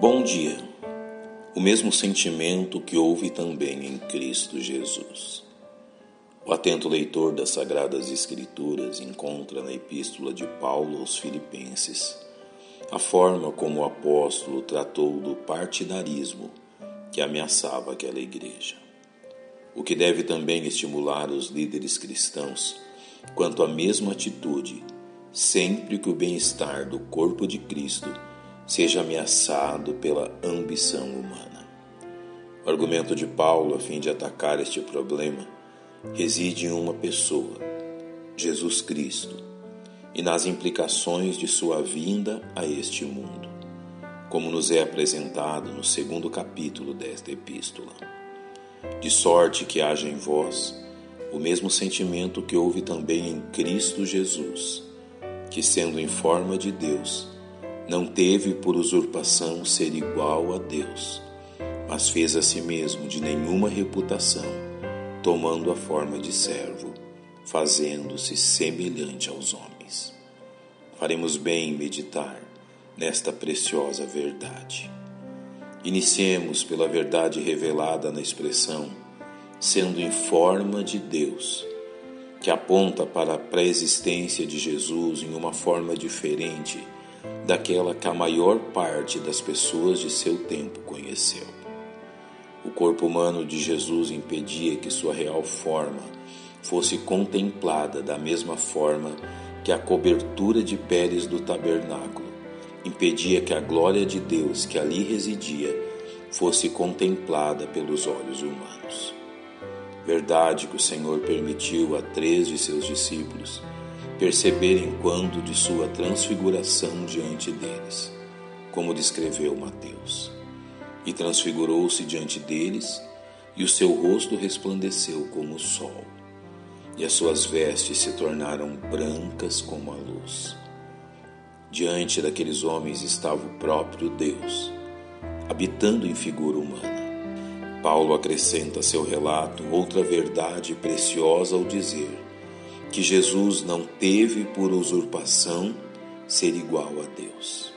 Bom dia. O mesmo sentimento que houve também em Cristo Jesus. O atento leitor das Sagradas Escrituras encontra na Epístola de Paulo aos Filipenses a forma como o apóstolo tratou do partidarismo que ameaçava aquela igreja. O que deve também estimular os líderes cristãos quanto à mesma atitude, sempre que o bem-estar do corpo de Cristo seja ameaçado pela ambição humana. O argumento de Paulo, a fim de atacar este problema, reside em uma pessoa, Jesus Cristo, e nas implicações de sua vinda a este mundo, como nos é apresentado no segundo capítulo desta epístola. De sorte que haja em vós o mesmo sentimento que houve também em Cristo Jesus, que, sendo em forma de Deus, não teve por usurpação ser igual a Deus, mas fez a si mesmo de nenhuma reputação, tomando a forma de servo, fazendo-se semelhante aos homens. Faremos bem em meditar nesta preciosa verdade. Iniciemos pela verdade revelada na expressão sendo em forma de Deus, que aponta para a pré-existência de Jesus em uma forma diferente daquela que a maior parte das pessoas de seu tempo conheceu. O corpo humano de Jesus impedia que sua real forma fosse contemplada da mesma forma que a cobertura de peles do tabernáculo impedia que a glória de Deus que ali residia fosse contemplada pelos olhos humanos. Verdade que o Senhor permitiu a três de seus discípulos perceberem quando de sua transfiguração diante deles, como descreveu Mateus. E transfigurou-se diante deles, e o seu rosto resplandeceu como o sol, e as suas vestes se tornaram brancas como a luz. Diante daqueles homens estava o próprio Deus, habitando em figura humana. Paulo acrescenta a seu relato outra verdade preciosa ao dizer que Jesus não teve por usurpação ser igual a Deus.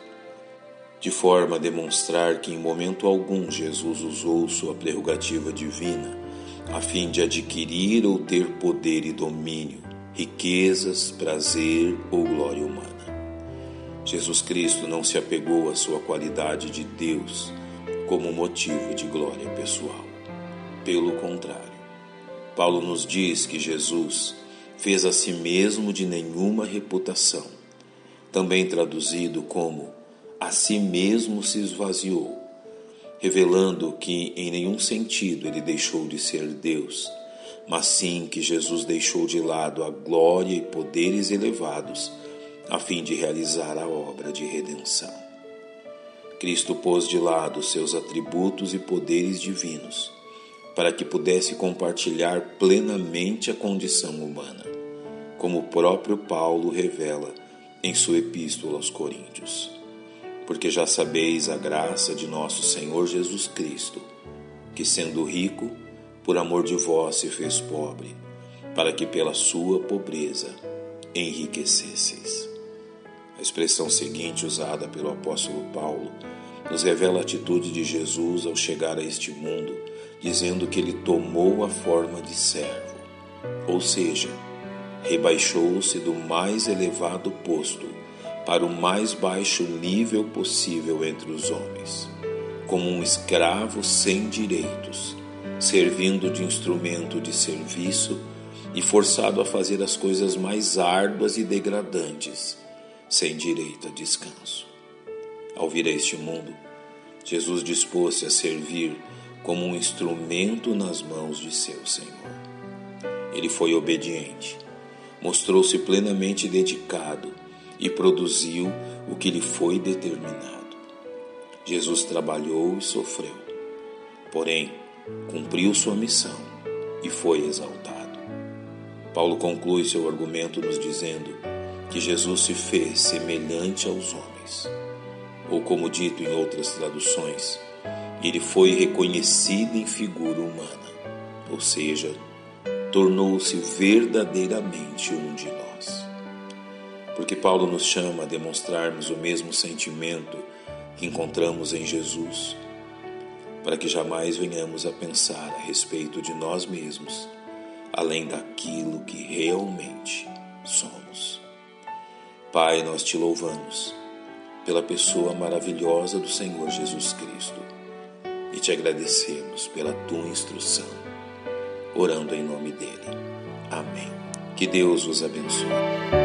De forma a demonstrar que em momento algum Jesus usou sua prerrogativa divina a fim de adquirir ou ter poder e domínio, riquezas, prazer ou glória humana. Jesus Cristo não se apegou à sua qualidade de Deus como motivo de glória pessoal. Pelo contrário, Paulo nos diz que Jesus fez a si mesmo de nenhuma reputação, também traduzido como a si mesmo se esvaziou, revelando que em nenhum sentido ele deixou de ser Deus, mas sim que Jesus deixou de lado a glória e poderes elevados a fim de realizar a obra de redenção. Cristo pôs de lado seus atributos e poderes divinos para que pudesse compartilhar plenamente a condição humana como o próprio Paulo revela em sua epístola aos Coríntios. Porque já sabeis a graça de nosso Senhor Jesus Cristo, que sendo rico, por amor de vós se fez pobre, para que pela sua pobreza enriquecesseis. A expressão seguinte, usada pelo apóstolo Paulo, nos revela a atitude de Jesus ao chegar a este mundo, dizendo que ele tomou a forma de servo, ou seja, rebaixou-se do mais elevado posto para o mais baixo nível possível entre os homens, como um escravo sem direitos, servindo de instrumento de serviço e forçado a fazer as coisas mais árduas e degradantes, sem direito a descanso. Ao vir a este mundo, Jesus dispôs-se a servir como um instrumento nas mãos de seu Senhor. Ele foi obediente mostrou-se plenamente dedicado e produziu o que lhe foi determinado. Jesus trabalhou e sofreu, porém cumpriu sua missão e foi exaltado. Paulo conclui seu argumento nos dizendo que Jesus se fez semelhante aos homens, ou como dito em outras traduções, ele foi reconhecido em figura humana, ou seja, tornou-se verdadeiramente um de nós. Porque Paulo nos chama a demonstrarmos o mesmo sentimento que encontramos em Jesus, para que jamais venhamos a pensar a respeito de nós mesmos, além daquilo que realmente somos. Pai, nós te louvamos pela pessoa maravilhosa do Senhor Jesus Cristo e te agradecemos pela tua instrução, orando em nome dele. Amém. Que Deus os abençoe.